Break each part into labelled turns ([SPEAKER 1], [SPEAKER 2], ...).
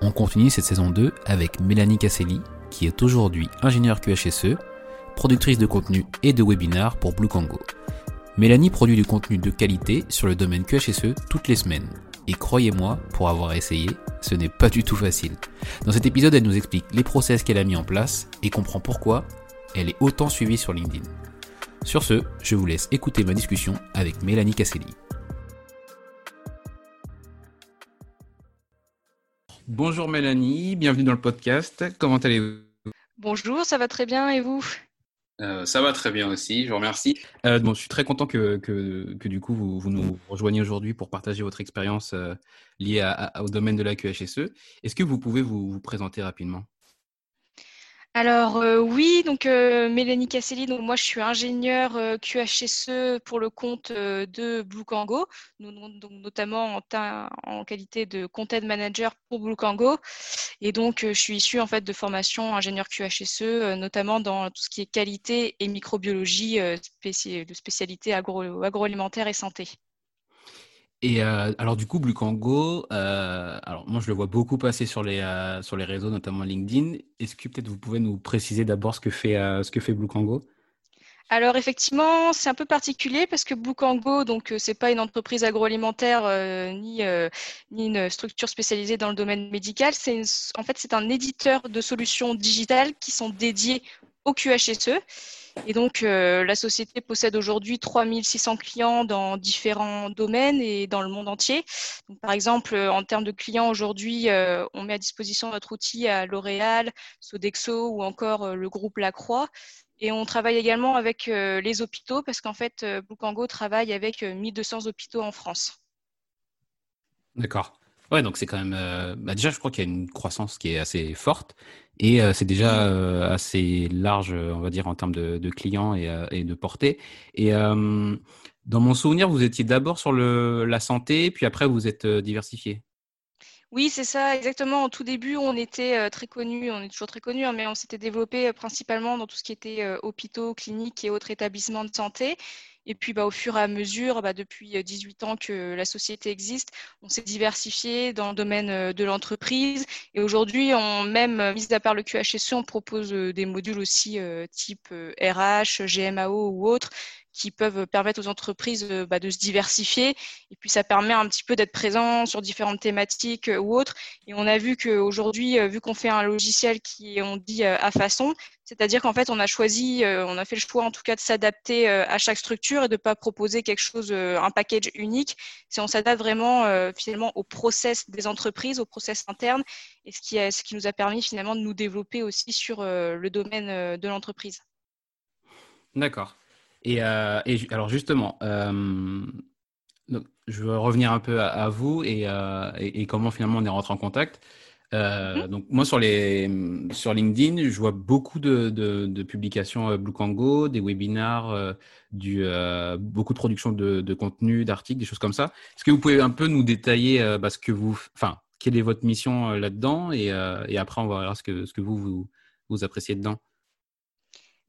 [SPEAKER 1] On continue cette saison 2 avec Mélanie Casselli, qui est aujourd'hui ingénieure QHSE, productrice de contenu et de webinars pour Blue Congo. Mélanie produit du contenu de qualité sur le domaine QHSE toutes les semaines. Et croyez-moi, pour avoir essayé, ce n'est pas du tout facile. Dans cet épisode, elle nous explique les process qu'elle a mis en place et comprend pourquoi elle est autant suivie sur LinkedIn. Sur ce, je vous laisse écouter ma discussion avec Mélanie Casselli. Bonjour Mélanie, bienvenue dans le podcast. Comment allez-vous?
[SPEAKER 2] Bonjour, ça va très bien et vous?
[SPEAKER 1] Euh, ça va très bien aussi, je vous remercie. Euh, bon, je suis très content que, que, que du coup vous, vous, nous rejoigniez aujourd'hui pour partager votre expérience euh, liée à, à, au domaine de la QHSE. Est-ce que vous pouvez vous, vous présenter rapidement?
[SPEAKER 2] Alors euh, oui, donc euh, Mélanie Casselli, moi je suis ingénieure euh, QHSE pour le compte de Blue Kango, notamment en, qualité de content manager pour Blue Kango. Et donc je suis issue en fait de formation ingénieur QHSE, notamment dans tout ce qui est qualité et microbiologie de spécialité agro agroalimentaire et santé.
[SPEAKER 1] Et euh, alors du coup, Blucango, euh, alors moi je le vois beaucoup passer sur les euh, sur les réseaux, notamment LinkedIn. Est-ce que peut-être vous pouvez nous préciser d'abord ce que fait euh, ce que fait
[SPEAKER 2] alors effectivement, c'est un peu particulier parce que Blucango, donc c'est pas une entreprise agroalimentaire ni ni une structure spécialisée dans le domaine médical. C'est en fait c'est un éditeur de solutions digitales qui sont dédiées au QHSE et donc, euh, la société possède aujourd'hui 3600 clients dans différents domaines et dans le monde entier. Par exemple, euh, en termes de clients, aujourd'hui, euh, on met à disposition notre outil à L'Oréal, Sodexo ou encore le groupe Lacroix. Et on travaille également avec les hôpitaux parce qu'en fait, Boukango travaille avec 1200 hôpitaux en France.
[SPEAKER 1] D'accord. Ouais, donc c'est quand même. Bah déjà, je crois qu'il y a une croissance qui est assez forte. Et euh, c'est déjà euh, assez large, on va dire, en termes de, clients et, euh, de portée. Et dans mon souvenir, vous étiez d'abord sur la santé, puis après, vous êtes diversifié.
[SPEAKER 2] Oui, c'est ça, exactement. Au tout début, on était très connus, on est toujours très connus, hein, mais on s'était développé principalement dans tout ce qui était hôpitaux, cliniques et autres établissements de santé. Et puis, bah, au fur et à mesure, bah, depuis 18 ans que la société existe, on s'est diversifié dans le domaine de l'entreprise. Et aujourd'hui, on même, mis à part le QHSE, on propose des modules aussi type RH, GMAO ou autres qui peuvent permettre aux entreprises euh, bah, de se diversifier. Et puis, ça permet un petit peu d'être présent sur différentes thématiques euh, ou autres. Et on a vu qu'aujourd'hui, euh, vu qu'on fait un logiciel qui, on dit, à façon, c'est-à-dire qu'en fait, on a choisi, on a fait le choix en tout cas de s'adapter à chaque structure et de ne pas proposer quelque chose, un package unique. C'est on s'adapte vraiment finalement au process des entreprises, au process interne, et ce qui, ce qui nous a permis finalement de nous développer aussi sur le domaine de l'entreprise.
[SPEAKER 1] D'accord. Et, euh, et, alors justement, euh, donc, je veux revenir un peu à, vous et, euh, et, et, comment finalement on est rentré en contact. Mm-hmm. Donc moi sur les sur LinkedIn, je vois beaucoup de, de, de publications Blue Kango, des webinars, du beaucoup de production de, de contenu, d'articles, des choses comme ça. Est-ce que vous pouvez un peu nous détailler bah, ce que vous, enfin, quelle est votre mission là-dedans et, et après on va voir ce que ce que vous vous, vous appréciez dedans.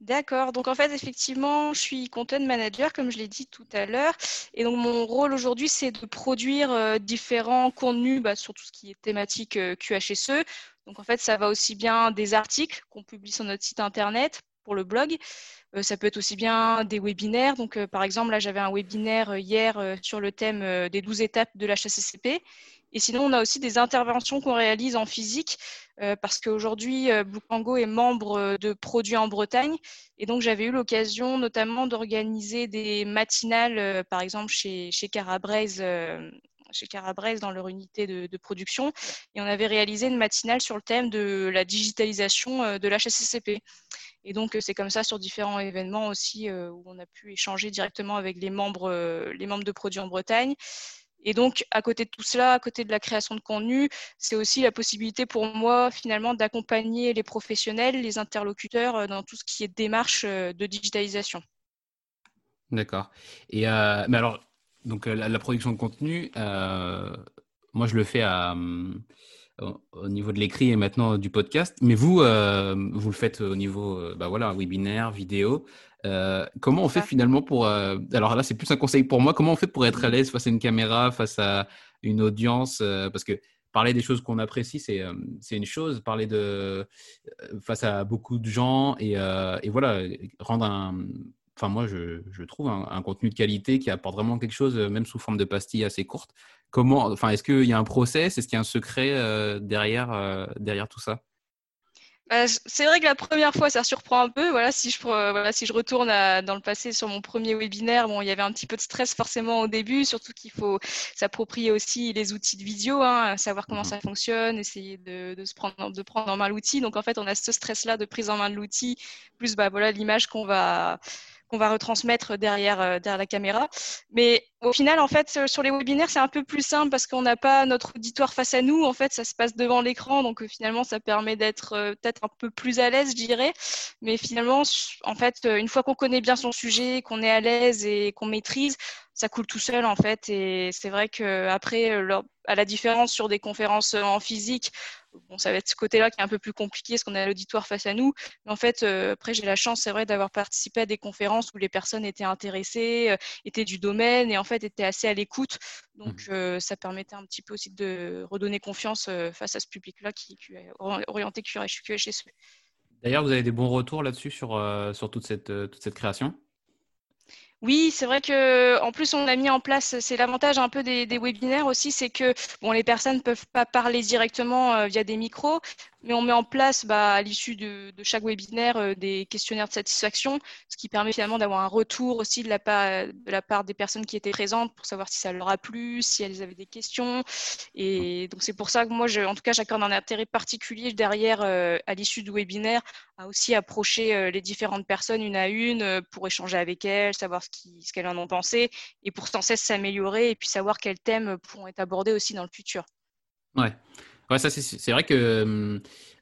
[SPEAKER 2] D'accord. Donc en fait, effectivement, je suis content manager, comme je l'ai dit tout à l'heure. Et donc mon rôle aujourd'hui, c'est de produire euh, différents contenus bah, sur tout ce qui est thématique euh, QHSE. Donc en fait, ça va aussi bien des articles qu'on publie sur notre site internet pour le blog. ça peut être aussi bien des webinaires. Donc, par exemple, là, j'avais un webinaire hier sur le thème des 12 étapes de l'HACCP. Et sinon, on a aussi des interventions qu'on réalise en physique euh, parce qu'aujourd'hui, euh, est membre euh, de Produits en Bretagne. Et donc, j'avais eu l'occasion notamment d'organiser des matinales, par exemple chez, chez chez Carabraise dans leur unité de, production et on avait réalisé une matinale sur le thème de la digitalisation de l'HSCCP. Et donc c'est comme ça sur différents événements aussi où on a pu échanger directement avec les membres, les membres de Produits en Bretagne et donc, à côté de tout cela, à côté de la création de contenu, c'est aussi la possibilité pour moi, finalement, d'accompagner les professionnels, les interlocuteurs euh, dans tout ce qui est démarche euh, de digitalisation.
[SPEAKER 1] D'accord. Et euh, mais alors, donc la, production de contenu, moi je le fais à, au niveau de l'écrit et maintenant du podcast. Mais vous, vous le faites au niveau, bah voilà, webinaire, vidéo. Euh, comment on fait finalement pour... Euh, alors là, c'est plus un conseil pour moi. Comment on fait pour être à l'aise face à une caméra, face à une audience euh, Parce que parler des choses qu'on apprécie, c'est une chose. Parler de face à beaucoup de gens et, et voilà, rendre un... Enfin, moi, je, je trouve un, contenu de qualité qui apporte vraiment quelque chose, même sous forme de pastille assez courte. Comment, enfin, est-ce qu'il y a un process? Est-ce qu'il y a un secret derrière, derrière tout ça?
[SPEAKER 2] Bah, c'est vrai que la première fois, ça surprend un peu. Voilà, si je, voilà, si je retourne dans le passé sur mon premier webinaire, bon, il y avait un petit peu de stress forcément au début, surtout qu'il faut s'approprier aussi les outils de vidéo, hein, savoir comment mhm. ça fonctionne, essayer de, de, se prendre, de prendre en main l'outil. Donc en fait, on a ce stress-là de prise en main de l'outil, plus bah, voilà l'image qu'on va qu'on va retransmettre derrière, euh, derrière la caméra. Mais au final, en fait, euh, sur les webinaires, c'est un peu plus simple parce qu'on n'a pas notre auditoire face à nous. En fait, ça se passe devant l'écran. Donc, euh, finalement, ça permet d'être peut-être un peu plus à l'aise, je dirais. Mais finalement, en fait, une fois qu'on connaît bien son sujet, qu'on est à l'aise et qu'on maîtrise, ça coule tout seul, en fait. Et c'est vrai qu'après, à la différence sur des conférences en physique, Bon, ça va être ce côté-là qui est un peu plus compliqué parce qu'on a l'auditoire face à nous. Mais en fait, euh, après, j'ai la chance, c'est vrai, d'avoir participé à des conférences où les personnes étaient intéressées, euh, étaient du domaine et en fait étaient assez à l'écoute. Donc, mmh. euh, ça permettait un petit peu aussi de redonner confiance face à ce public-là qui, est orienté QHSE.
[SPEAKER 1] D'ailleurs, vous avez des bons retours là-dessus sur, sur toute, cette, toute cette création?
[SPEAKER 2] Oui, c'est vrai que en plus on a mis en place, c'est l'avantage un peu des, webinaires aussi, c'est que bon, les personnes ne peuvent pas parler directement euh, via des micros, mais on met en place bah, à l'issue de, chaque webinaire euh, des questionnaires de satisfaction, ce qui permet finalement d'avoir un retour aussi de la, part, des personnes qui étaient présentes pour savoir si ça leur a plu, si elles avaient des questions. Et donc c'est pour ça que moi, en tout cas, j'accorde un intérêt particulier derrière, euh, à l'issue du webinaire, à aussi approcher euh, les différentes personnes une à une pour échanger avec elles, savoir ce qu'elles ce en ont pensé, et pour sans cesse s'améliorer et puis savoir quels thèmes pourront être abordés aussi dans le futur.
[SPEAKER 1] Ouais. Ouais, ça c'est vrai que euh,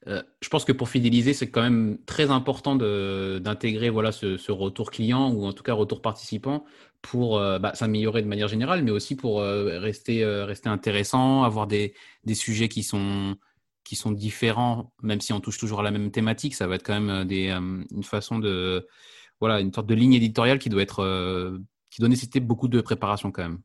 [SPEAKER 1] euh, je pense que pour fidéliser, c'est quand même très important d'intégrer voilà ce, retour client ou en tout cas retour participant pour euh, bah, s'améliorer de manière générale, mais aussi pour rester rester intéressant, avoir des, des sujets qui sont qui sont différents, même si on touche toujours à la même thématique, ça va être quand même des, une façon de voilà une sorte de ligne éditoriale qui doit être qui doit nécessiter beaucoup de préparation quand même.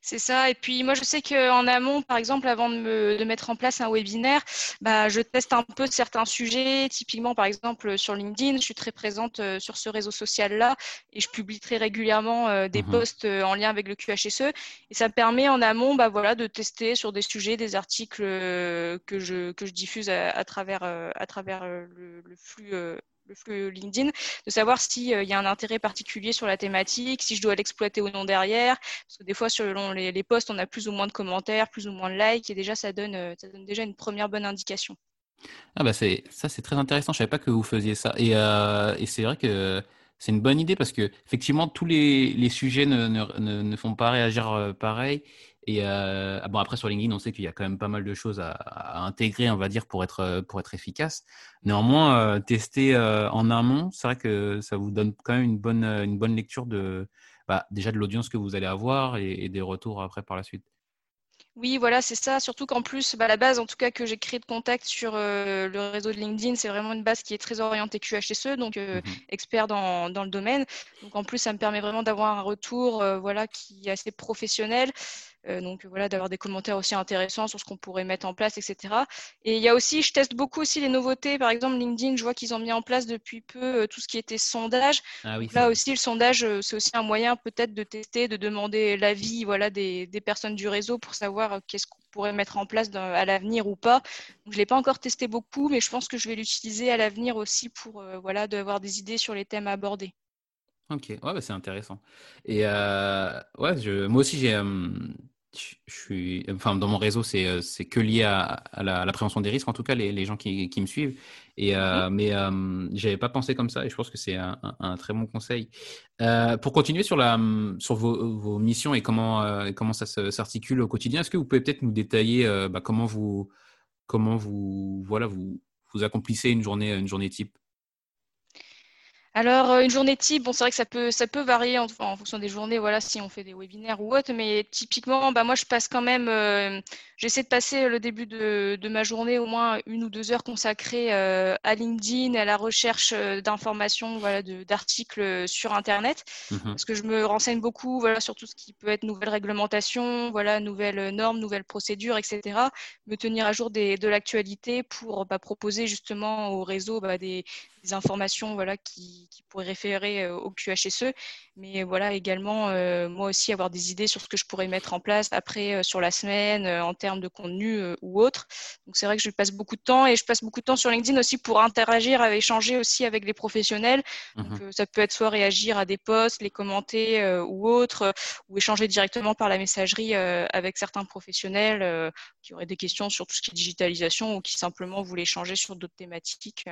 [SPEAKER 2] C'est ça. Et puis moi, je sais qu'en amont, par exemple, avant de, me, mettre en place un webinaire, bah, je teste un peu certains sujets. Typiquement, par exemple, sur LinkedIn, je suis très présente euh, sur ce réseau social-là et je publie très régulièrement euh, des mmh posts euh, en lien avec le QHSE. Et ça me permet en amont bah, voilà, de tester sur des sujets, des articles que, je, que je diffuse à, travers, à travers le, le flux le flux LinkedIn, de savoir s'il euh, y a un intérêt particulier sur la thématique, si je dois l'exploiter ou non derrière. Parce que des fois, selon les, posts, on a plus ou moins de commentaires, plus ou moins de likes, et déjà, ça donne, euh, déjà une première bonne indication.
[SPEAKER 1] Ah bah ça, c'est très intéressant. Je savais pas que vous faisiez ça. Et, euh, et c'est vrai que c'est une bonne idée parce que effectivement, tous les, les sujets ne, ne, ne, font pas réagir pareil. Et euh, bon, après, sur LinkedIn, on sait qu'il y a quand même pas mal de choses à, intégrer, on va dire, pour être, euh, pour être efficace. Néanmoins, euh, tester en amont, c'est vrai que ça vous donne quand même une bonne, une bonne lecture de, bah, déjà de l'audience que vous allez avoir et, des retours après par la suite.
[SPEAKER 2] Oui, voilà, c'est ça. Surtout qu'en plus, bah, la base, en tout cas, que j'ai créé de contact sur le réseau de LinkedIn, c'est vraiment une base qui est très orientée QHSE, donc mmh expert dans, dans, le domaine. Donc en plus, ça me permet vraiment d'avoir un retour, voilà, qui est assez professionnel. Donc voilà, d'avoir des commentaires aussi intéressants sur ce qu'on pourrait mettre en place, etc. Et il y a aussi, je teste beaucoup aussi les nouveautés. Par exemple, LinkedIn, je vois qu'ils ont mis en place depuis peu tout ce qui était sondage. Ah là aussi, le sondage, c'est aussi un moyen peut-être de tester, de demander l'avis voilà, des, des, personnes du réseau pour savoir qu'est-ce qu'on pourrait mettre en place à l'avenir ou pas. je ne l'ai pas encore testé beaucoup, mais je pense que je vais l'utiliser à l'avenir aussi pour voilà, d'avoir des idées sur les thèmes abordés.
[SPEAKER 1] Ok, ouais, bah, c'est intéressant. Et euh, ouais, je, moi aussi, j'ai, je, suis, enfin, dans mon réseau, c'est, c'est que lié à, la, prévention des risques, en tout cas, les, les gens qui, qui, me suivent. Et, euh, mmh Mais euh, j'avais pas pensé comme ça et je pense que c'est un, un, très bon conseil. pour continuer sur, la, sur vos, vos missions et comment, comment ça s'articule au quotidien, est-ce que vous pouvez peut-être nous détailler bah, comment vous, comment vous, voilà, vous, vous accomplissez une journée, une journée type?
[SPEAKER 2] Alors, euh, une journée type, bon, c'est vrai que ça peut, ça peut varier en, en, fonction des journées, voilà, si on fait des webinaires ou autre, mais typiquement, bah, moi, je passe quand même, euh, j'essaie de passer le début de, de, ma journée au moins une ou deux heures consacrées euh, à LinkedIn, à la recherche d'informations, voilà, d'articles sur Internet, mmh parce que je me renseigne beaucoup, voilà, sur tout ce qui peut être nouvelles réglementations, voilà, nouvelles normes, nouvelles procédures, etc. Me tenir à jour des, de l'actualité pour bah, proposer justement au réseau bah, des, des informations voilà, qui, qui pourraient référer euh, au QHSE, mais voilà également euh, moi aussi avoir des idées sur ce que je pourrais mettre en place après euh, sur la semaine en termes de contenu ou autre. Donc c'est vrai que je passe beaucoup de temps et je passe beaucoup de temps sur LinkedIn aussi pour interagir, échanger aussi avec les professionnels. Donc, mmh ça peut être soit réagir à des posts, les commenter ou autre, ou échanger directement par la messagerie avec certains professionnels qui auraient des questions sur tout ce qui est digitalisation ou qui simplement voulaient échanger sur d'autres thématiques.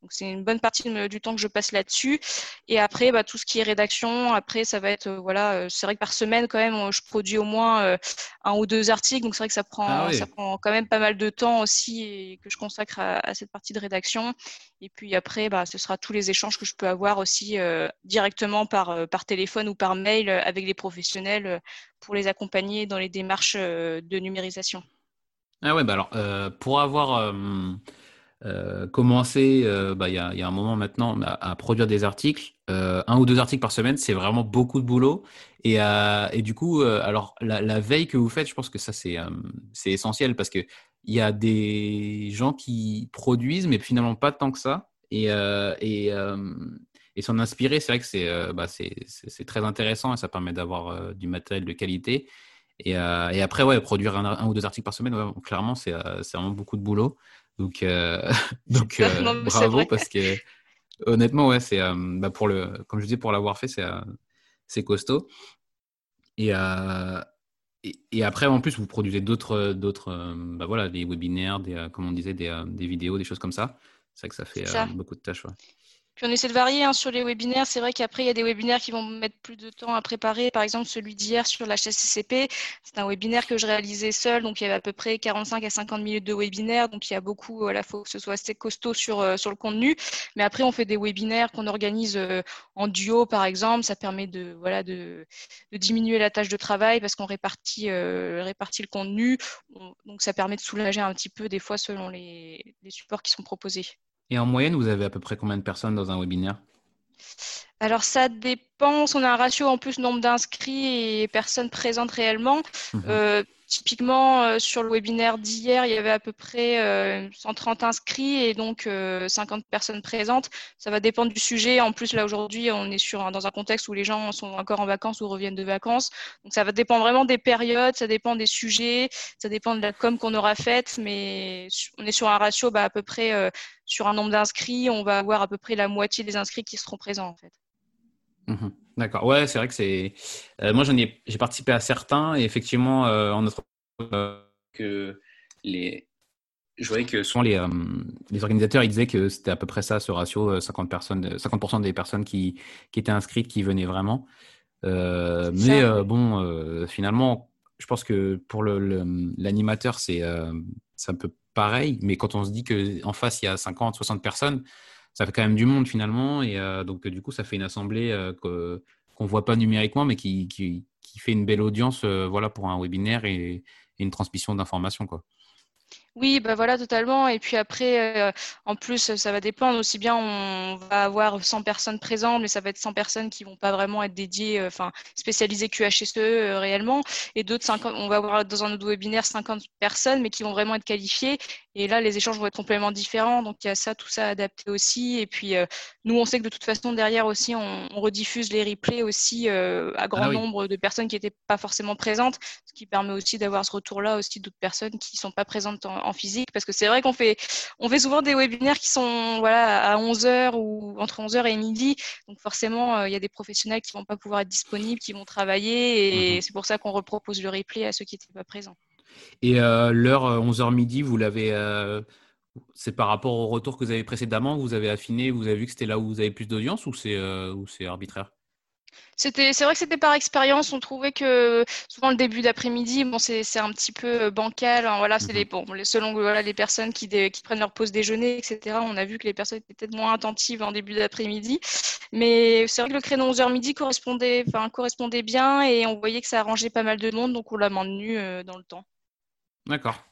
[SPEAKER 2] Donc c'est une bonne partie du temps que je passe là-dessus. Et après, bah, tout ce qui est rédaction, après, ça va être, euh, voilà, euh, c'est vrai que par semaine, quand même, je produis au moins euh, un ou deux articles. Donc, c'est vrai que ça prend, ah ça prend quand même pas mal de temps aussi et que je consacre à, cette partie de rédaction. Et puis après, bah, ce sera tous les échanges que je peux avoir aussi directement par, par téléphone ou par mail avec les professionnels pour les accompagner dans les démarches de numérisation.
[SPEAKER 1] Ah ouais, bah alors, pour avoir euh, commencer, euh, bah, il y, a, un moment maintenant, à, produire des articles. Euh, un ou deux articles par semaine, c'est vraiment beaucoup de boulot. Et, du coup, alors la, veille que vous faites, je pense que ça c'est essentiel parce que il y a des gens qui produisent, mais finalement pas tant que ça. Et, et, et s'en inspirer, c'est vrai que c'est bah, très intéressant et ça permet d'avoir du matériel de qualité. Et, après, ouais, produire un, ou deux articles par semaine, clairement, c'est vraiment beaucoup de boulot. Donc, euh, donc euh, bravo parce que honnêtement, ouais, c'est euh, bah, pour le, comme je dis, pour l'avoir fait, c'est c'est costaud. Et, et, après, en plus, vous produisez d'autres, d'autres, bah voilà, des webinaires, des, comme on disait, des, des vidéos, des choses comme ça. C'est vrai que ça fait beaucoup de tâches. Ouais.
[SPEAKER 2] Puis on essaie de varier hein, sur les webinaires. C'est vrai qu'après, il y a des webinaires qui vont mettre plus de temps à préparer. Par exemple, celui d'hier sur la c'est un webinaire que je réalisais seul. Donc, il y avait à peu près 45 à 50 minutes de webinaire. Donc, il y a beaucoup, voilà, il faut que ce soit assez costaud sur, euh, sur le contenu. Mais après, on fait des webinaires qu'on organise euh, en duo, par exemple. Ça permet de, voilà, diminuer la tâche de travail parce qu'on répartit, euh, répartit le contenu. Donc, ça permet de soulager un petit peu des fois selon les supports qui sont proposés.
[SPEAKER 1] Et en moyenne, vous avez à peu près combien de personnes dans un webinaire?
[SPEAKER 2] Alors ça dépend, on a un ratio en plus nombre d'inscrits et personnes présentes réellement. Mhm. Euh, Typiquement, euh, sur le webinaire d'hier, il y avait à peu près 130 euh, inscrits et donc 50 euh, personnes présentes. Ça va dépendre du sujet. En plus, là, aujourd'hui, on est sur dans un contexte où les gens sont encore en vacances ou reviennent de vacances. Donc, ça va dépendre vraiment des périodes, ça dépend des sujets, ça dépend de la com qu'on aura faite. Mais on est sur un ratio bah, à peu près sur un nombre d'inscrits. On va avoir à peu près la moitié des inscrits qui seront présents, en fait.
[SPEAKER 1] Mmh D'accord. Ouais, c'est vrai que c'est. Euh, moi, j'en ai, j'ai participé à certains et effectivement, euh, en notre que les, je voyais que souvent les, euh, les organisateurs ils disaient que c'était à peu près ça, ce ratio, 50 personnes, 50% des personnes qui, qui étaient inscrites qui venaient vraiment. mais bon, finalement, je pense que pour le, l'animateur, c'est, c'est un peu pareil. Mais quand on se dit que en face il y a 50, 60 personnes ça fait quand même du monde finalement. Et euh, donc, du coup, ça fait une assemblée euh, qu'on ne voit pas numériquement, mais qui, qui, qui fait une belle audience euh, voilà, pour un webinaire et, une transmission d'informations. Quoi.
[SPEAKER 2] Oui, bah voilà, totalement. Et puis après, euh, en plus, ça va dépendre. Aussi bien, on va avoir 100 personnes présentes, mais ça va être 100 personnes qui vont pas vraiment être dédiées, euh, enfin, spécialisées QHSE euh, réellement. Et d'autres 50, on va avoir dans un autre webinaire 50 personnes, mais qui vont vraiment être qualifiées. Et là, les échanges vont être complètement différents. Donc, il y a ça, tout ça adapté aussi. Et puis, nous, on sait que de toute façon, derrière aussi, on, rediffuse les replays aussi à grand ah nombre de personnes qui n'étaient pas forcément présentes, ce qui permet aussi d'avoir ce retour-là aussi d'autres personnes qui sont pas présentes en, en physique parce que c'est vrai qu'on fait, on fait souvent des webinaires qui sont voilà, à 11h ou entre 11h et midi. Donc forcément, euh, il y a des professionnels qui vont pas pouvoir être disponibles, qui vont travailler et mhm. c'est pour ça qu'on repropose le replay à ceux qui n'étaient pas présents.
[SPEAKER 1] Et euh, l'heure 11h euh, midi, vous l'avez. c'est par rapport au retour que vous avez précédemment, vous avez affiné, vous avez vu que c'était là où vous avez plus d'audience ou c'est arbitraire?
[SPEAKER 2] C'était, c'est vrai que c'était par expérience. On trouvait que souvent le début d'après-midi, bon, c'est, c'est un petit peu euh, bancal. Hein, voilà, c'est les, mhm. bon, selon voilà, les personnes qui, qui prennent leur pause déjeuner, etc. On a vu que les personnes étaient peut-être moins attentives en début d'après-midi. Mais c'est vrai que le créneau 11h midi correspondait, enfin, correspondait bien et on voyait que ça arrangeait pas mal de monde, donc on l'a maintenu euh, dans le temps.
[SPEAKER 1] D'accord.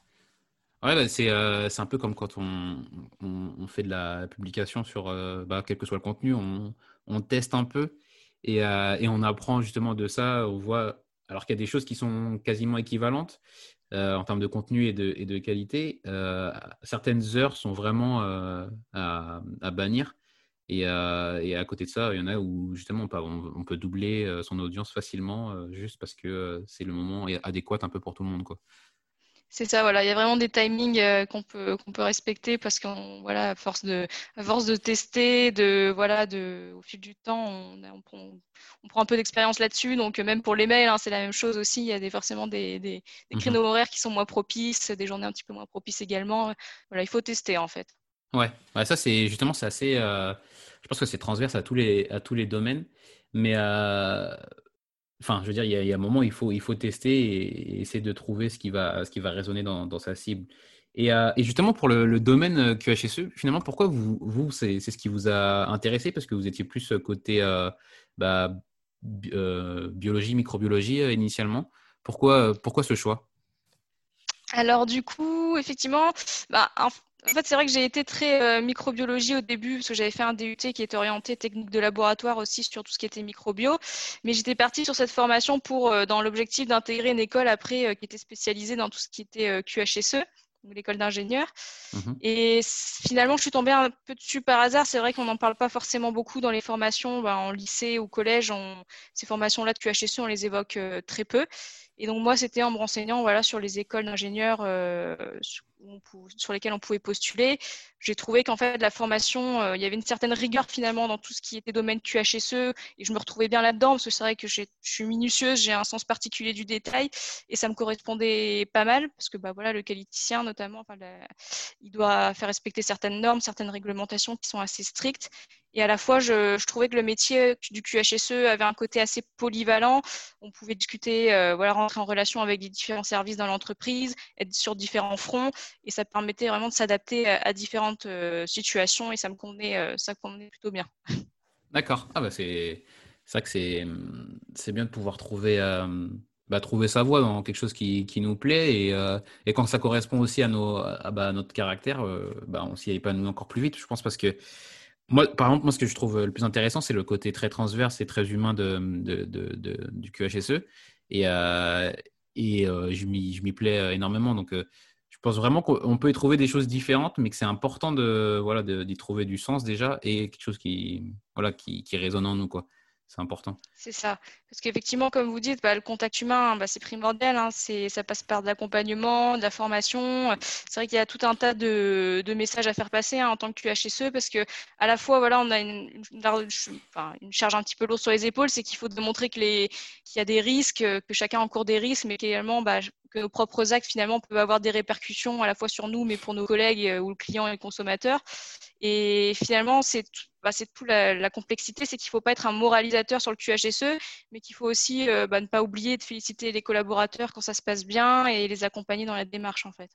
[SPEAKER 1] Ouais, bah, c'est, euh, c'est un peu comme quand on, on, fait de la publication sur bah, quel que soit le contenu, on, on teste un peu. Euh, et, on apprend justement de ça. On voit, alors qu'il y a des choses qui sont quasiment équivalentes euh, en termes de contenu et de, qualité, euh, certaines heures sont vraiment à, bannir. Et, à côté de ça, il y en a où justement on peut, doubler son audience facilement juste parce que c'est le moment adéquat un peu pour tout le monde. Quoi.
[SPEAKER 2] C'est ça, voilà. Il y a vraiment des timings euh, qu'on peut qu'on peut respecter parce qu'on voilà, à force de à force de tester, de voilà, de au fil du temps, on, on, prend, on prend, un peu d'expérience là-dessus. Donc même pour les mails, hein, c'est la même chose aussi. Il y a des, forcément des, des, des mhm. créneaux horaires qui sont moins propices, des journées un petit peu moins propices également. Voilà, il faut tester en fait.
[SPEAKER 1] Ouais, ouais ça c'est justement c'est assez. Euh, je pense que c'est transverse à tous les à tous les domaines, mais euh, Enfin, je veux dire, il y, a, un moment, il faut, il faut tester et, essayer de trouver ce qui va, ce qui va résonner dans, sa cible. Et, euh, justement, pour le, domaine euh, QHSE, finalement, pourquoi vous, vous c'est ce qui vous a intéressé? Parce que vous étiez plus côté euh, bah, biologie, microbiologie initialement. Pourquoi, pourquoi ce choix?
[SPEAKER 2] Alors du coup, effectivement, bah, en fait, c'est vrai que j'ai été très euh, microbiologie au début, parce que j'avais fait un DUT qui était orienté technique de laboratoire aussi sur tout ce qui était microbio. Mais j'étais partie sur cette formation pour, euh, dans l'objectif d'intégrer une école après euh, qui était spécialisée dans tout ce qui était QHSE, l'école d'ingénieurs. Mhm. Et finalement, je suis tombée un peu dessus par hasard. C'est vrai qu'on n'en parle pas forcément beaucoup dans les formations, ben, en lycée ou collège. Ces formations-là de QHSE, on les évoque très peu. Et donc moi, c'était en me renseignant voilà, sur les écoles d'ingénieurs sur lesquels on pouvait postuler. J'ai trouvé qu'en fait, la formation, euh, il y avait une certaine rigueur finalement dans tout ce qui était domaine QHSE et je me retrouvais bien là-dedans parce que c'est vrai que je suis minutieuse, j'ai un sens particulier du détail et ça me correspondait pas mal parce que bah, voilà, le qualiticien notamment, enfin, il doit faire respecter certaines normes, certaines réglementations qui sont assez strictes et à la fois, je, trouvais que le métier du QHSE avait un côté assez polyvalent. On pouvait discuter, euh, voilà, rentrer en relation avec les différents services dans l'entreprise, être sur différents fronts, et ça permettait vraiment de s'adapter à, différentes euh, situations, et ça me convenait, euh, ça convenait plutôt bien.
[SPEAKER 1] D'accord. Ah bah c'est ça que c'est bien de pouvoir trouver bah, trouver sa voie dans quelque chose qui, qui nous plaît et, et, quand ça correspond aussi à nos à, bah, notre caractère, bah, on s'y épanouit encore plus vite. Je pense parce que moi, par exemple, moi, ce que je trouve le plus intéressant, c'est le côté très transverse et très humain de, du QHSE. Et, euh, et euh, je m'y plais euh, énormément. Donc, pense vraiment qu'on peut y trouver des choses différentes, mais que c'est important de voilà d'y trouver du sens déjà et quelque chose qui voilà qui résonne en nous quoi c'est important.
[SPEAKER 2] C'est ça. Parce qu'effectivement, comme vous dites, bah, le contact humain, bah, c'est primordial. Hein. ça passe par de l'accompagnement, de la formation. C'est vrai qu'il y a tout un tas de, messages à faire passer hein, en tant que QHSE parce que à la fois, voilà, on a une, charge un petit peu lourde sur les épaules, c'est qu'il faut démontrer qu'il y a des risques, que chacun encourt des risques, mais qu'également, bah, que nos propres actes finalement peuvent avoir des répercussions à la fois sur nous, mais pour nos collègues euh, ou le client et le consommateur. Et finalement, c'est bah, c'est tout la, complexité, c'est qu'il ne faut pas être un moralisateur sur le QHSE, mais qu'il faut aussi euh, bah, ne pas oublier de féliciter les collaborateurs quand ça se passe bien et les accompagner dans la démarche en fait.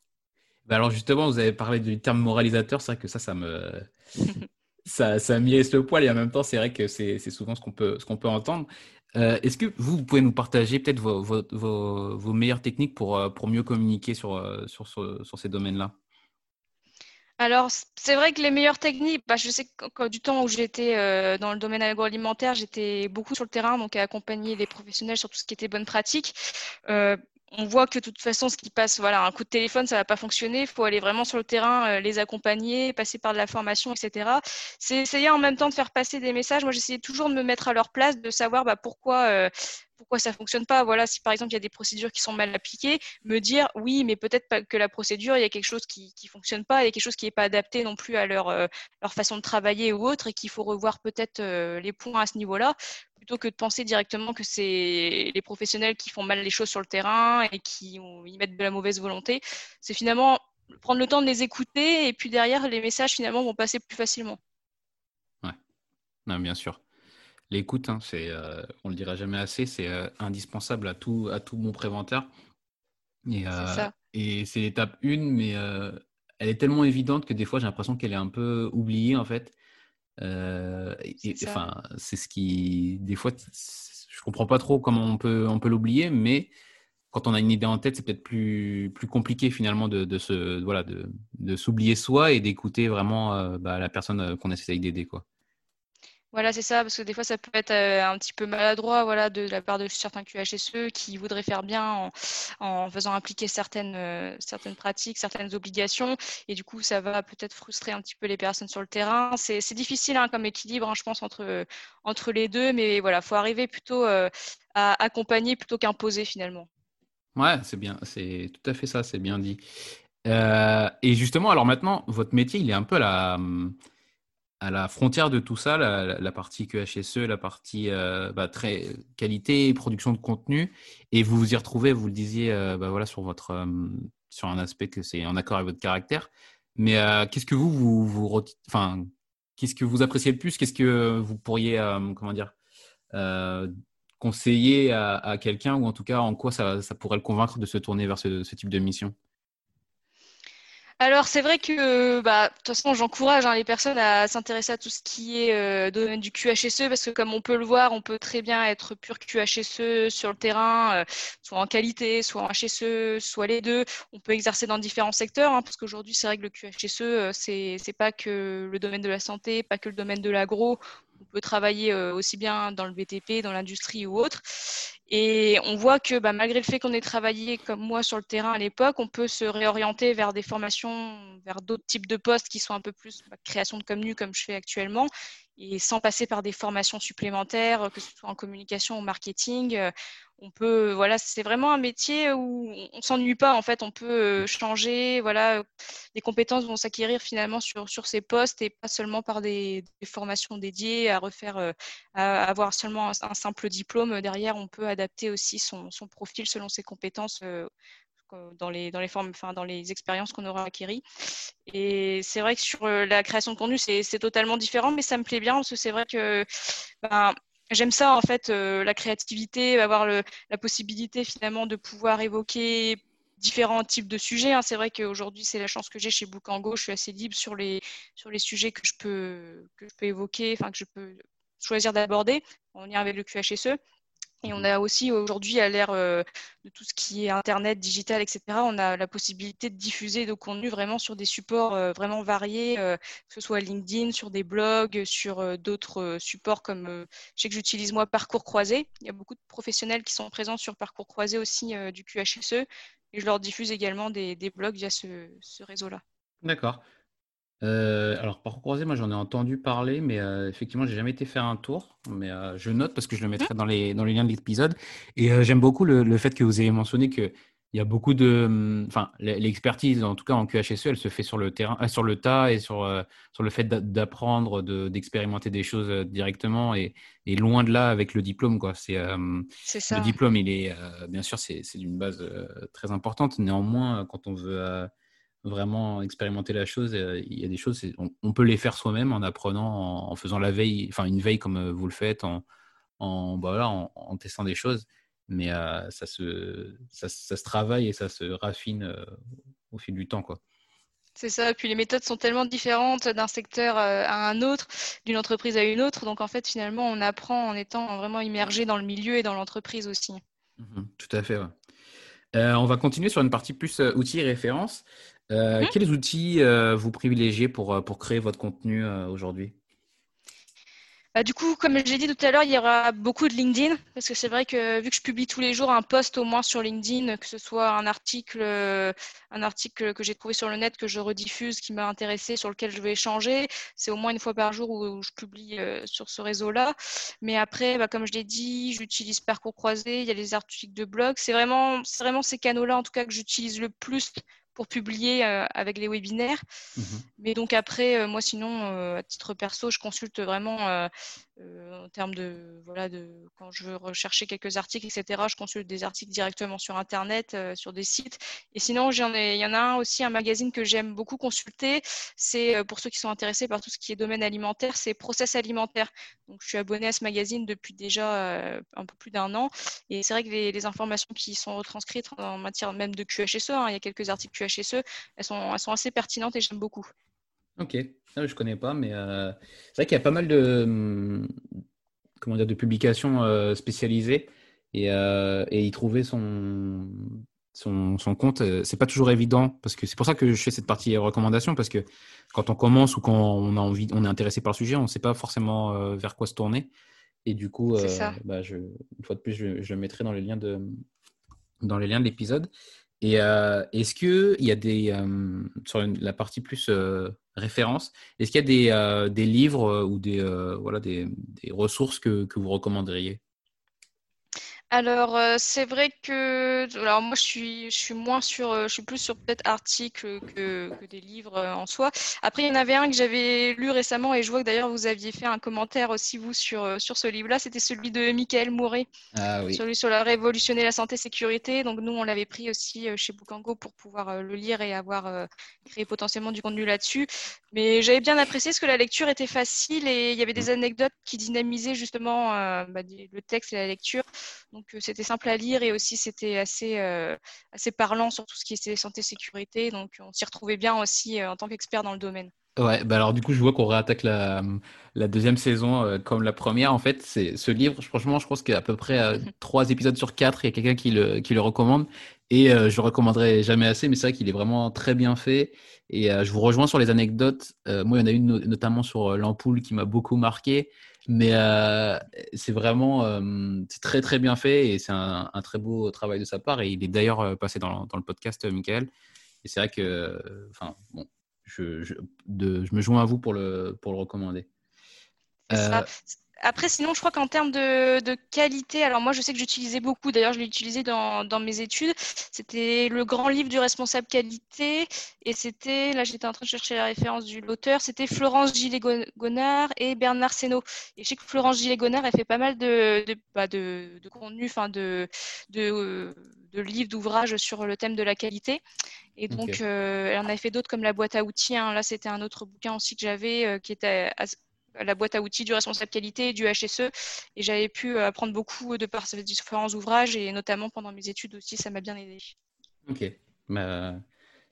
[SPEAKER 1] Bah, alors justement, vous avez parlé du terme moralisateur, c'est vrai que ça, ça me ça, ça le poil et en même temps, c'est vrai que c'est souvent ce qu'on peut, ce qu'on peut entendre. Est-ce que vous, pouvez nous partager peut-être vos, meilleures techniques pour, pour mieux communiquer sur, sur, sur ces domaines-là?
[SPEAKER 2] Alors, c'est vrai que les meilleures techniques, bah, je sais que du temps où j'étais euh, dans le domaine agroalimentaire, j'étais beaucoup sur le terrain, donc à accompagner les professionnels sur tout ce qui était bonne pratique. Euh, on voit que de toute façon, ce qui passe, voilà, un coup de téléphone, ça va pas fonctionner. Il faut aller vraiment sur le terrain, euh, les accompagner, passer par de la formation, etc. C'est essayer en même temps de faire passer des messages. Moi, j'essayais toujours de me mettre à leur place, de savoir bah, pourquoi pourquoi ça fonctionne pas. Voilà, si par exemple il y a des procédures qui sont mal appliquées, me dire oui, mais peut-être que la procédure, il y a quelque chose qui ne fonctionne pas, il y a quelque chose qui n'est pas adapté non plus à leur, euh, leur façon de travailler ou autre, et qu'il faut revoir peut-être euh, les points à ce niveau-là, plutôt que de penser directement que c'est les professionnels qui font mal les choses sur le terrain et qui y mettent de la mauvaise volonté. C'est finalement prendre le temps de les écouter et puis derrière les messages finalement vont passer plus facilement.
[SPEAKER 1] Ouais, non, bien sûr. L'écoute, hein, c'est, euh, on le dira jamais assez, c'est euh, indispensable à tout, à tout bon préventeur. Et, euh, et c'est l'étape une, mais elle est tellement évidente que des fois j'ai l'impression qu'elle est un peu oubliée en fait. enfin, c'est ce qui, des fois, je comprends pas trop comment on peut, on peut l'oublier, mais quand on a une idée en tête, c'est peut-être plus, plus compliqué finalement de, de se, voilà, de, de s'oublier soi et d'écouter vraiment bah, la personne qu'on essaie d'aider, quoi.
[SPEAKER 2] Voilà, c'est ça, parce que des fois, ça peut être euh, un petit peu maladroit voilà, de la part de certains QHSE qui voudraient faire bien en, faisant appliquer certaines, euh, certaines pratiques, certaines obligations. Et du coup, ça va peut-être frustrer un petit peu les personnes sur le terrain. C'est difficile hein, comme équilibre, hein, je pense, entre, les deux. Mais voilà, il faut arriver plutôt euh, à accompagner plutôt qu'imposer finalement.
[SPEAKER 1] Ouais, c'est bien, c'est tout à fait ça, c'est bien dit. et justement, alors maintenant, votre métier, il est un peu la à la frontière de tout ça, la, partie QHSE, la partie euh, bah, qualité, production de contenu, et vous vous y retrouvez, vous le disiez, euh, bah, voilà, sur votre euh, sur un aspect que c'est en accord avec votre caractère. Mais qu'est-ce que vous vous, vous enfin, qu'est-ce que vous appréciez le plus? Qu'est-ce que vous pourriez, comment dire, conseiller à, quelqu'un, ou en tout cas, en quoi ça, pourrait le convaincre de se tourner vers ce type de mission?
[SPEAKER 2] Alors c'est vrai que bah, de toute façon j'encourage hein, les personnes à s'intéresser à tout ce qui est euh, domaine du QHSE parce que comme on peut le voir, on peut très bien être pur QHSE sur le terrain, euh, soit en qualité, soit en HSE, soit les deux. On peut exercer dans différents secteurs hein, parce qu'aujourd'hui c'est vrai que le QHSE euh, c'est pas que le domaine de la santé, pas que le domaine de l'agro. On peut travailler euh, aussi bien dans le BTP, dans l'industrie ou autre. Et on voit que bah, malgré le fait qu'on ait travaillé comme moi sur le terrain à l'époque, on peut se réorienter vers des formations, vers d'autres types de postes qui sont un peu plus bah, création de contenu comme je fais actuellement, et sans passer par des formations supplémentaires, que ce soit en communication ou marketing. Euh, on peut, voilà, c'est vraiment un métier où on s'ennuie pas. En fait, on peut euh, changer. Voilà, les compétences vont s'acquérir finalement sur, sur ces postes et pas seulement par des, formations dédiées à refaire, euh, à avoir seulement un, simple diplôme. Derrière, on peut adapter aussi son, son profil selon ses compétences dans les, dans les formes, enfin, dans les expériences qu'on aura acquéries. Et c'est vrai que sur euh, la création de contenu, c'est totalement différent, mais ça me plaît bien parce que c'est vrai que ben, j'aime ça, en fait, euh, la créativité, avoir la possibilité finalement de pouvoir évoquer différents types de sujets. Hein. C'est vrai qu'aujourd'hui, c'est la chance que j'ai chez Boucango. Je suis assez libre sur les, sur les sujets que je peux, que je peux évoquer, enfin, que je peux choisir d'aborder. On y avec le QHSE. Et on a aussi aujourd'hui, à l'ère euh, de tout ce qui est Internet, digital, etc., on a la possibilité de diffuser de contenu vraiment sur des supports euh, vraiment variés, euh, que ce soit LinkedIn, sur des blogs, sur d'autres supports comme, je sais que j'utilise moi Parcours Croisé. Il y a beaucoup de professionnels qui sont présents sur Parcours Croisé aussi du QHSE. Et je leur diffuse également des, blogs via ce réseau-là.
[SPEAKER 1] D'accord. Euh, alors, par croisé, moi j'en ai entendu parler, mais euh, effectivement, j'ai jamais été faire un tour. Mais euh, je note parce que je le mettrai dans les, dans les liens de l'épisode. Et j'aime beaucoup le, fait que vous ayez mentionné qu'il y a beaucoup de. Hum, enfin, l'expertise, en tout cas en QHSE, elle se fait sur le, terrain, sur le tas et sur, sur le fait d'apprendre, d'expérimenter des choses directement et, et, loin de là avec le diplôme. Quoi. C'est,
[SPEAKER 2] ça.
[SPEAKER 1] Le diplôme, il est, bien sûr, c'est, d'une base très importante. Néanmoins, quand on veut vraiment expérimenter la chose. Euh, il y a des choses, on, peut les faire soi-même en apprenant, en, faisant la veille, enfin une veille comme euh, vous le faites, en, en, bah voilà, en, testant des choses. Mais euh, ça, se, ça, se travaille et ça se raffine au fil du temps. Quoi.
[SPEAKER 2] C'est ça, et puis les méthodes sont tellement différentes d'un secteur à un autre, d'une entreprise à une autre. Donc en fait, finalement, on apprend en étant vraiment immergé dans le milieu et dans l'entreprise aussi.
[SPEAKER 1] Mhm, tout à fait. On va continuer sur une partie plus euh, outils et références. Mhm. Quels outils vous privilégiez pour, pour créer votre contenu aujourd'hui?
[SPEAKER 2] Bah, du coup, comme j'ai dit tout à l'heure, il y aura beaucoup de LinkedIn parce que c'est vrai que vu que je publie tous les jours un post au moins sur LinkedIn, que ce soit un article, euh, un article que j'ai trouvé sur le net que je rediffuse, qui m'a intéressé, sur lequel je vais échanger, c'est au moins une fois par jour où je publie euh, sur ce réseau-là. Mais après, bah, comme je l'ai dit, j'utilise Parcours Croisé, il y a les articles de blog. C'est vraiment, c'est vraiment ces canaux-là en tout cas que j'utilise le plus pour publier euh, avec les webinaires. Mmh Mais donc après, moi sinon, à titre perso, je consulte vraiment euh, en termes de voilà de quand je veux rechercher quelques articles etc je consulte des articles directement sur internet euh, sur des sites. Et sinon j'en ai il y en a aussi un magazine que j'aime beaucoup consulter. C'est euh, pour ceux qui sont intéressés par tout ce qui est domaine alimentaire c'est Process alimentaire. Donc je suis abonnée à ce magazine depuis déjà un peu plus d'un an. Et c'est vrai que les, informations qui sont retranscrites en matière même de QHSE hein, il y a quelques articles QHSE elles sont assez pertinentes et j'aime beaucoup
[SPEAKER 1] Ok, je je connais pas, mais euh, c'est vrai qu'il y a pas mal de, hum, comment dire, de publications euh, spécialisées et, euh, et, y trouver son, son, son compte, c'est pas toujours évident parce que c'est pour ça que je fais cette partie recommandations parce que quand on commence ou quand on a envie, on est intéressé par le sujet, on ne sait pas forcément vers quoi se tourner et du coup, bah, je, une fois de plus, je, je, le mettrai dans les liens de dans les liens de l'épisode. Et euh, est-ce qu'il y a des, euh, sur la partie plus euh, référence, est-ce qu'il y a des, des livres ou des, voilà, des, des ressources que, que, vous recommanderiez?
[SPEAKER 2] Alors, euh, c'est vrai que alors moi, je suis, je suis moins sur, euh, je suis plus sur peut-être articles que, que, des livres euh, en soi. Après, il y en avait un que j'avais lu récemment et je vois que d'ailleurs vous aviez fait un commentaire aussi vous sur, sur ce livre-là. C'était celui de Michael Mouret,
[SPEAKER 1] ah, oui.
[SPEAKER 2] celui sur la révolutionner la santé sécurité. Donc nous, on l'avait pris aussi chez Bookango pour pouvoir le lire et avoir créé potentiellement du contenu là-dessus. Mais j'avais bien apprécié parce que la lecture était facile et il y avait des mm. anecdotes qui dynamisaient justement bah, le texte et la lecture. Donc euh, c'était simple à lire et aussi c'était assez, euh, assez parlant sur tout ce qui était santé sécurité. Donc on s'y retrouvait bien aussi euh, en tant qu'expert dans le domaine.
[SPEAKER 1] Ouais, bah alors du coup, je vois qu'on réattaque la, la deuxième saison comme la première. En fait, c'est ce livre, franchement, je pense qu'à peu près trois épisodes sur quatre, il y a quelqu'un qui le, qui le recommande. Et je le recommanderai jamais assez, mais c'est vrai qu'il est vraiment très bien fait. Et je vous rejoins sur les anecdotes. moi, il y en a une notamment sur l'ampoule qui m'a beaucoup marqué. Mais euh, c'est vraiment euh, c'est très très bien fait et c'est un, très beau travail de sa part. Et il est d'ailleurs euh, passé dans, dans, le podcast, Michael. Et c'est vrai que, enfin, bon, je, je, de, je, me joins à vous pour le, pour le recommander.
[SPEAKER 2] Après, sinon, je crois qu'en termes de, de, qualité, alors moi, je sais que j'utilisais beaucoup, d'ailleurs, je l'ai utilisé dans, dans, mes études. C'était le grand livre du responsable qualité. Et c'était, là, j'étais en train de chercher la référence de l'auteur, c'était Florence Gillet-Gonard et Bernard Seno. Et je sais que Florence Gillet-Gonard, elle fait pas mal de, de, bah, de, de contenu, enfin, de, de, de livres, d'ouvrages sur le thème de la qualité. Et donc, euh, elle en avait fait d'autres comme la boîte à outils. Hein. Là, c'était un autre bouquin aussi que j'avais euh, qui était la boîte à outils du responsable qualité, du HSE. Et j'avais pu euh, apprendre beaucoup de par ces différents ouvrages et notamment pendant mes études aussi, ça m'a bien aidé.
[SPEAKER 1] Ok. Bah,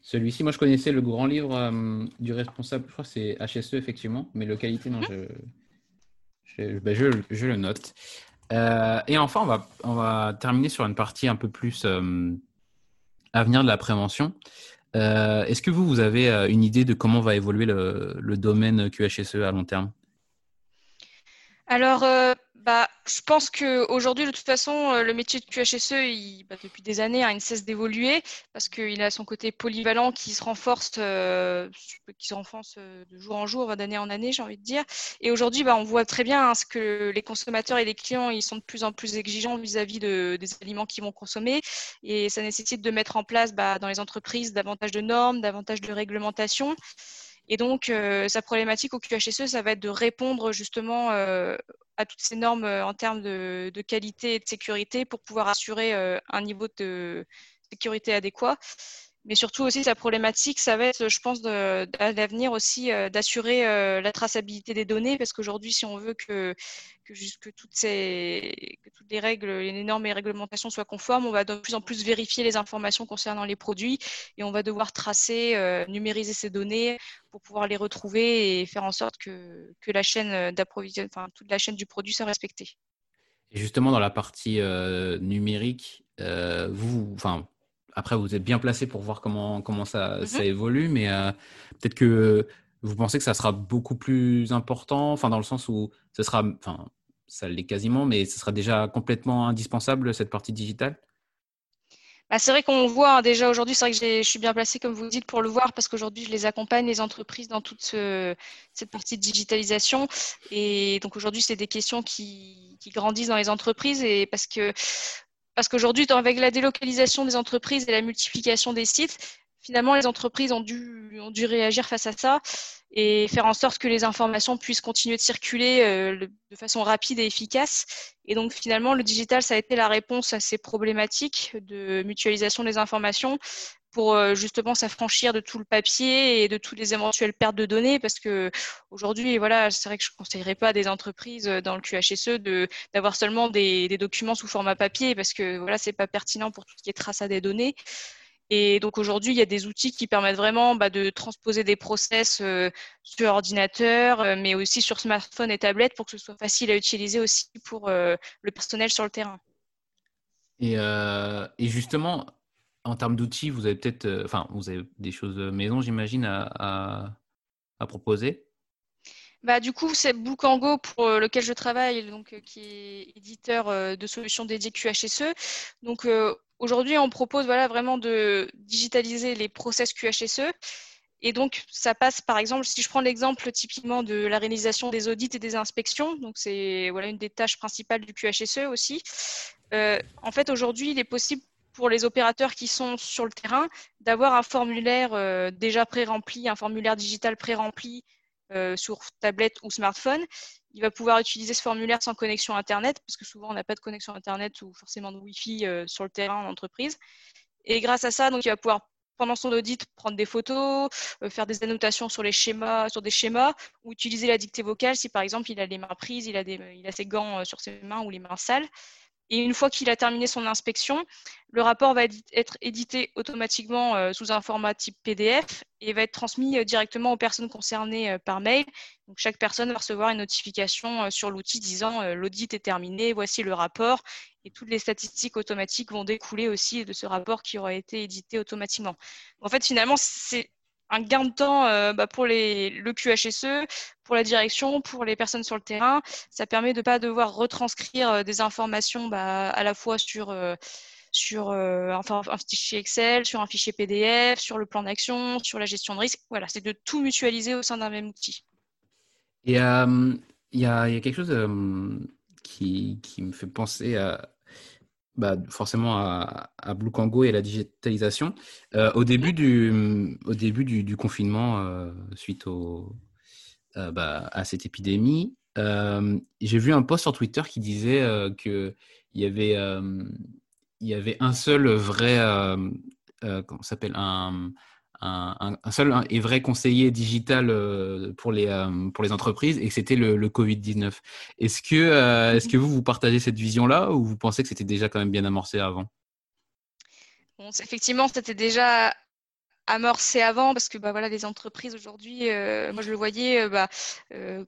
[SPEAKER 1] celui-ci, moi je connaissais le grand livre euh, du responsable, je crois que c'est HSE effectivement, mais le qualité, non, mhm. je, bah, je, je, le note. Euh, et enfin, on va, on va terminer sur une partie un peu plus avenir de la prévention. Est-ce que vous, vous avez une idée de comment va évoluer le, le domaine QHSE à long terme?
[SPEAKER 2] Alors, euh, bah, je pense qu'aujourd'hui, de toute façon, euh, le métier de QHSE, bah, depuis des années, hein, il ne cesse d'évoluer parce qu'il a son côté polyvalent qui se renforce, euh, de jour en jour, d'année en année, j'ai envie de dire. Et aujourd'hui, bah, on voit très bien hein, ce que les consommateurs et les clients, sont de plus en plus exigeants vis-à-vis de, des aliments qu'ils vont consommer. Et ça nécessite de mettre en place dans les entreprises davantage de normes, davantage de réglementations. Et donc, euh, sa problématique au QHSE, ça va être de répondre justement euh, à toutes ces normes euh, en termes de, qualité et de sécurité pour pouvoir assurer un niveau de sécurité adéquat. Mais surtout aussi, sa problématique, ça va être, je pense, à l'avenir aussi d'assurer la traçabilité des données, parce qu'aujourd'hui, si on veut que, que, toutes, ces, que toutes les règles, les normes et réglementations soient conformes, on va de plus en plus vérifier les informations concernant les produits et on va devoir tracer, numériser ces données pour pouvoir les retrouver et faire en sorte que, que la chaîne enfin, toute la chaîne du produit soit respectée.
[SPEAKER 1] Et justement, dans la partie euh, numérique, euh, vous, enfin, après, vous êtes bien placé pour voir comment, comment ça, mm-hmm. ça évolue, mais euh, peut-être que vous pensez que ça sera beaucoup plus important, enfin, dans le sens où ce sera, enfin, ça l'est quasiment, mais ce sera déjà complètement indispensable, cette partie digitale?
[SPEAKER 2] Bah, c'est vrai qu'on voit hein, déjà aujourd'hui, c'est vrai que je suis bien placée, comme vous dites, pour le voir, parce qu'aujourd'hui, je les accompagne, les entreprises, dans toute cette partie de digitalisation. Et donc aujourd'hui, c'est des questions qui, grandissent dans les entreprises, et parce que parce qu'aujourd'hui, avec la délocalisation des entreprises et la multiplication des sites, finalement, les entreprises ont dû, réagir face à ça et faire en sorte que les informations puissent continuer de circuler euh, de façon rapide et efficace. Et donc, finalement, le digital, ça a été la réponse à ces problématiques de mutualisation des informations pour euh, justement s'affranchir de tout le papier et de toutes les éventuelles pertes de données parce que aujourd'hui voilà c'est vrai que je ne conseillerais pas à des entreprises euh, dans le QHSE de d'avoir seulement des, documents sous format papier parce que voilà c'est pas pertinent pour tout ce qui est traçage des données et donc aujourd'hui, il y a des outils qui permettent vraiment bah, de transposer des process euh, sur ordinateur, mais aussi sur smartphone et tablette pour que ce soit facile à utiliser aussi pour le personnel sur le terrain.
[SPEAKER 1] Et, justement, en termes d'outils, vous avez peut-être, enfin, vous avez des choses maison, j'imagine, à, proposer.
[SPEAKER 2] Bah, du coup, c'est Bookango pour lequel je travaille, donc, qui est éditeur de solutions dédiées QHSE. Donc, Aujourd'hui, on propose voilà, vraiment de digitaliser les process QHSE. Et donc, ça passe, par exemple, si je prends l'exemple typiquement de la réalisation des audits et des inspections, donc c'est voilà, une des tâches principales du QHSE aussi. Euh, en fait, aujourd'hui, il est possible pour les opérateurs qui sont sur le terrain d'avoir un formulaire euh, déjà pré-rempli, un formulaire digital pré-rempli euh, sur tablette ou smartphone. Il va pouvoir utiliser ce formulaire sans connexion Internet, parce que souvent on n'a pas de connexion Internet ou forcément de Wi-Fi euh, sur le terrain en entreprise. Et grâce à ça, donc, il va pouvoir pendant son audit prendre des photos, faire des annotations sur les schémas, sur des schémas, ou utiliser la dictée vocale si par exemple il a les mains prises, il a, des, il a ses gants sur ses mains ou les mains sales. Et une fois qu'il a terminé son inspection, le rapport va être édité automatiquement euh, sous un format type PDF et va être transmis euh, directement aux personnes concernées euh, par mail. Donc, chaque personne va recevoir une notification sur l'outil disant l'audit est terminé, voici le rapport. Et toutes les statistiques automatiques vont découler aussi de ce rapport qui aura été édité automatiquement. En fait, finalement, c'est un gain de temps euh, bah, pour le QHSE, pour la direction, pour les personnes sur le terrain. Ça permet de ne pas devoir retranscrire euh, des informations bah, à la fois sur, euh, un, fichier Excel, sur un fichier PDF, sur le plan d'action, sur la gestion de risque. Voilà, c'est de tout mutualiser au sein d'un même outil.
[SPEAKER 1] Et il y, a, quelque chose qui, me fait penser à, bah, forcément à, à Blue Congo et la digitalisation. Euh, au début du, au début du, confinement, euh, suite au, euh, bah, à cette épidémie, j'ai vu un post sur Twitter qui disait qu'il y avait il y avait un seul vrai comment s'appelle un un, seul et vrai conseiller digital euh, pour les, euh, pour les entreprises et que c'était le, Covid-19. Est-ce que, euh, est-ce que vous, vous partagez cette vision-là ou vous pensez que c'était déjà quand même bien amorcé avant?
[SPEAKER 2] Effectivement, c'était déjà amorcé avant parce que bah, voilà, les entreprises aujourd'hui, moi je le voyais, bah,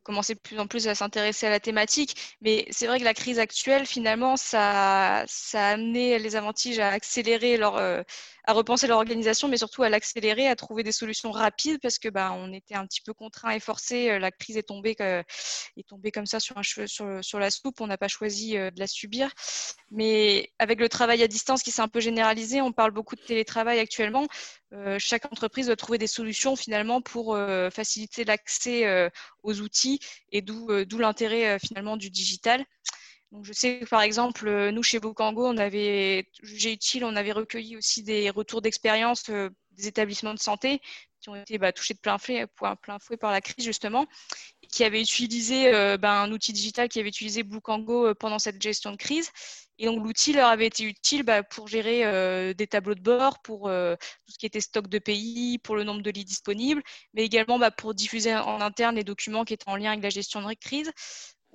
[SPEAKER 2] commençaient de plus en plus à s'intéresser à la thématique. Mais c'est vrai que la crise actuelle, finalement, ça, ça a amené les avantages à accélérer leur à repenser leur organisation, mais surtout à l'accélérer, à trouver des solutions rapides parce que bah, on était un petit peu contraint et forcé. Euh, la crise est tombée, est tombée comme ça sur, un cheveu, sur, la soupe. On n'a pas choisi euh, de la subir. Mais avec le travail à distance qui s'est un peu généralisé, on parle beaucoup de télétravail actuellement. Euh, chaque entreprise doit trouver des solutions finalement pour faciliter l'accès aux outils et d'où l'intérêt finalement du digital. Je sais que par exemple, euh, nous chez Bokango, on avait jugé utile, on avait recueilli aussi des retours d'expérience euh, des établissements de santé qui ont été bah, touchés de plein fouet, par la crise justement, qui avaient utilisé bah, un outil digital qui avait utilisé Bluecango pendant cette gestion de crise. Et donc l'outil leur avait été utile bah, pour gérer des tableaux de bord, pour tout ce qui était stock de pays, pour le nombre de lits disponibles, mais également pour diffuser en interne les documents qui étaient en lien avec la gestion de crise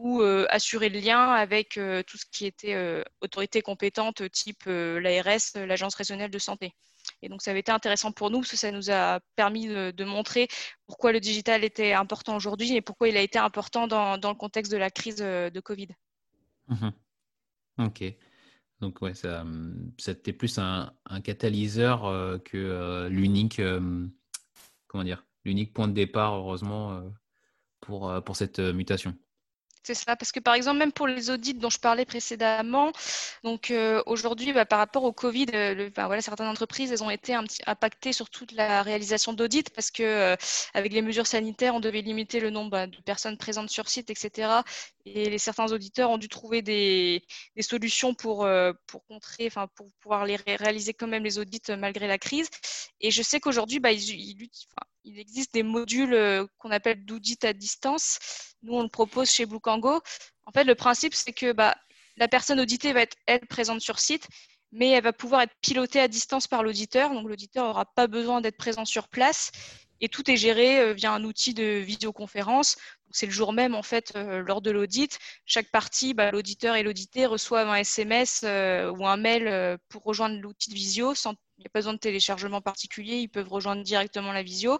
[SPEAKER 2] ou assurer le lien avec tout ce qui était autorité compétente type l'ARS, l'Agence régionale de santé. Et donc, ça avait été intéressant pour nous parce que ça nous a permis de, montrer pourquoi le digital était important aujourd'hui et pourquoi il a été important dans, le contexte de la crise de Covid.
[SPEAKER 1] Mmh ok. Donc, ouais, ça, c'était plus un, catalyseur que l'unique, comment dire, l'unique point de départ, heureusement, pour, pour cette mutation.
[SPEAKER 2] C'est ça, parce que par exemple, même pour les audits dont je parlais précédemment, donc euh, aujourd'hui, bah, par rapport au Covid, euh, voilà, certaines entreprises, elles ont été un petit impactées sur toute la réalisation d'audits parce que euh, avec les mesures sanitaires, on devait limiter le nombre bah, de personnes présentes sur site, etc. Et les, certains auditeurs ont dû trouver des, des solutions pour, pour contrer, enfin pour pouvoir les réaliser quand même les audits malgré la crise. Et je sais qu'aujourd'hui, bah, ils, ils, il existe des modules euh, qu'on appelle d'audit à distance. Nous, on le propose chez Bluecango. En fait, le principe, c'est que bah, la personne auditée va être, elle, présente sur site, mais elle va pouvoir être pilotée à distance par l'auditeur. Donc, l'auditeur n'aura pas besoin d'être présent sur place. Et tout est géré euh, via un outil de vidéoconférence. C'est le jour même, en fait, euh, lors de l'audit. Chaque partie, bah, l'auditeur et l'audité reçoivent un SMS ou un mail pour rejoindre l'outil de visio sans il n'y a pas besoin de téléchargement particulier, ils peuvent rejoindre directement la visio.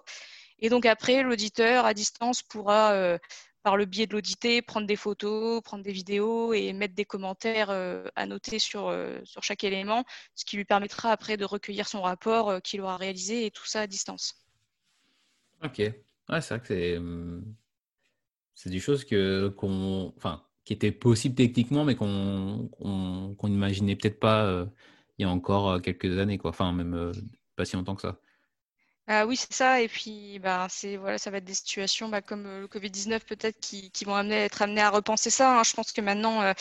[SPEAKER 2] Et donc après, l'auditeur à distance pourra, euh, par le biais de l'audité, prendre des photos, prendre des vidéos et mettre des commentaires euh, à noter euh, sur chaque élément, ce qui lui permettra après de recueillir son rapport qu'il aura réalisé et tout ça à distance.
[SPEAKER 1] Ok, ouais, c'est vrai que c'est, hum, c'est des choses que, qu'on, enfin, qui étaient possibles techniquement, mais qu'on n'imaginait peut-être pas il y a encore quelques années, quoi. Enfin, même pas si longtemps que ça.
[SPEAKER 2] Ah oui, c'est ça. Et puis, bah, c'est voilà, ça va être des situations bah, comme le Covid-19 peut-être qui, vont amener, être amenés à repenser ça. Hein. Je pense que maintenant,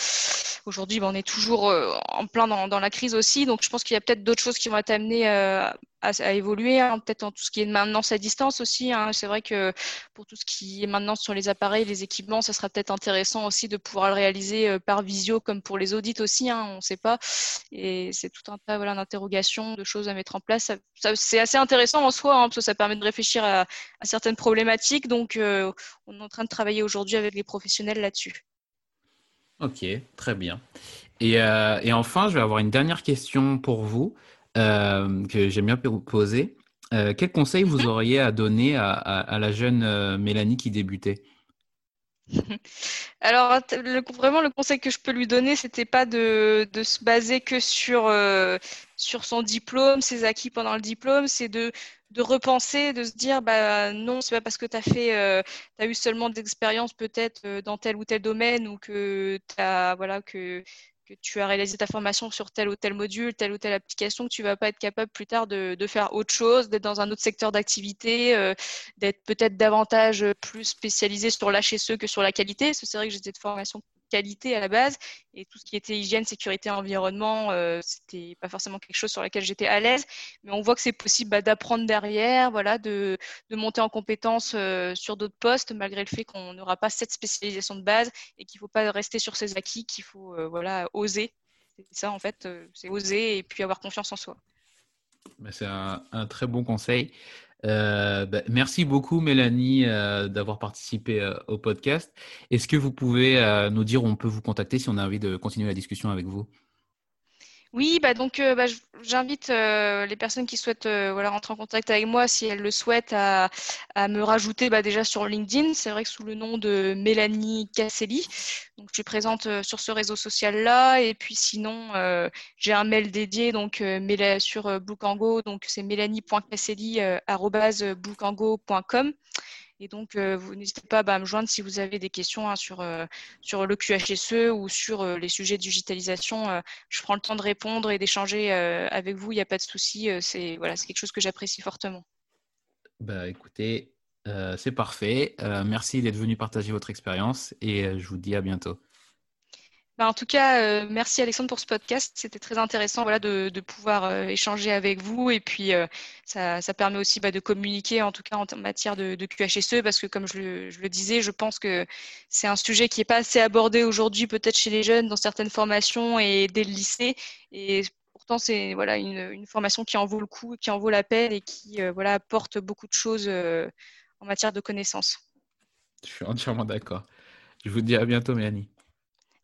[SPEAKER 2] aujourd'hui, bah, on est toujours en plein dans, dans, la crise aussi. Donc, je pense qu'il y a peut-être d'autres choses qui vont être amenées à, évoluer, hein, peut-être en tout ce qui est maintenance à distance aussi. Hein. C'est vrai que pour tout ce qui est maintenance sur les appareils, les équipements, ça sera peut-être intéressant aussi de pouvoir le réaliser euh, par visio comme pour les audits aussi, hein, on ne sait pas. Et c'est tout un tas voilà, d'interrogations, de choses à mettre en place. c'est assez intéressant en soi, parce que ça permet de réfléchir à, certaines problématiques. Donc, euh, on est en train de travailler aujourd'hui avec les professionnels là-dessus.
[SPEAKER 1] Ok, très bien. Et, euh, et, enfin, je vais avoir une dernière question pour vous. Euh, que j'aime bien poser. Euh, quel conseil vous auriez à donner à, la jeune euh, Mélanie qui débutait?
[SPEAKER 2] Alors, vraiment, le conseil que je peux lui donner, c'était pas de, se baser que sur, sur son diplôme, ses acquis pendant le diplôme, c'est de, de repenser, de se dire, bah non, c'est pas parce que tu as fait, as eu seulement d'expérience peut-être dans tel ou tel domaine ou que tu as, voilà, que que tu as réalisé ta formation sur tel ou tel module, telle ou telle application, que tu vas pas être capable plus tard de, faire autre chose, d'être dans un autre secteur d'activité, euh, d'être peut-être davantage plus spécialisé sur l'HSE que sur la qualité? C'est vrai que j'étais de formation qualité à la base et tout ce qui était hygiène, sécurité, environnement, euh, c'était pas forcément quelque chose sur laquelle j'étais à l'aise, mais on voit que c'est possible bah, d'apprendre derrière, voilà, de, de, monter en compétences euh, sur d'autres postes malgré le fait qu'on n'aura pas cette spécialisation de base et qu'il faut pas rester sur ses acquis, qu'il faut euh, voilà oser. C'est ça en fait, euh, c'est oser et puis avoir confiance en soi.
[SPEAKER 1] Bah, c'est un, très bon conseil. Euh, bah, merci beaucoup, Mélanie, euh, d'avoir participé euh, au podcast. Est-ce que vous pouvez nous dire où on peut vous contacter si on a envie de continuer la discussion avec vous?
[SPEAKER 2] Oui, bah donc euh, bah, j'invite euh, les personnes qui souhaitent euh, voilà, rentrer en contact avec moi, si elles le souhaitent, à, me rajouter bah, déjà sur LinkedIn. C'est vrai que sous le nom de Mélanie Casselli. Donc je suis présente sur ce réseau social-là. Et puis sinon, j'ai un mail dédié donc sur Bookango. Donc c'est mélanie.casselli.com. Et donc, euh, vous n'hésitez pas bah, à me joindre si vous avez des questions hein, sur, euh, sur le QHSE ou sur euh, les sujets de digitalisation. je prends le temps de répondre et d'échanger avec vous, il n'y a pas de souci. c'est voilà, quelque chose que j'apprécie fortement.
[SPEAKER 1] Bah, écoutez, c'est parfait. merci d'être venu partager votre expérience et je vous dis à bientôt.
[SPEAKER 2] Bah, en tout cas, euh, merci Alexandre pour ce podcast. C'était très intéressant voilà, de, pouvoir euh, échanger avec vous. Et puis, euh, ça, permet aussi bah, de communiquer, en tout cas en matière de, QHSE, parce que comme je le, disais, je pense que c'est un sujet qui n'est pas assez abordé aujourd'hui, peut-être chez les jeunes, dans certaines formations et dès le lycée. Et pourtant, c'est voilà, une, formation qui en vaut le coup, qui en vaut la peine et qui voilà, apporte beaucoup de choses en matière de connaissances.
[SPEAKER 1] Je suis entièrement d'accord. Je vous dis à bientôt, Mélanie.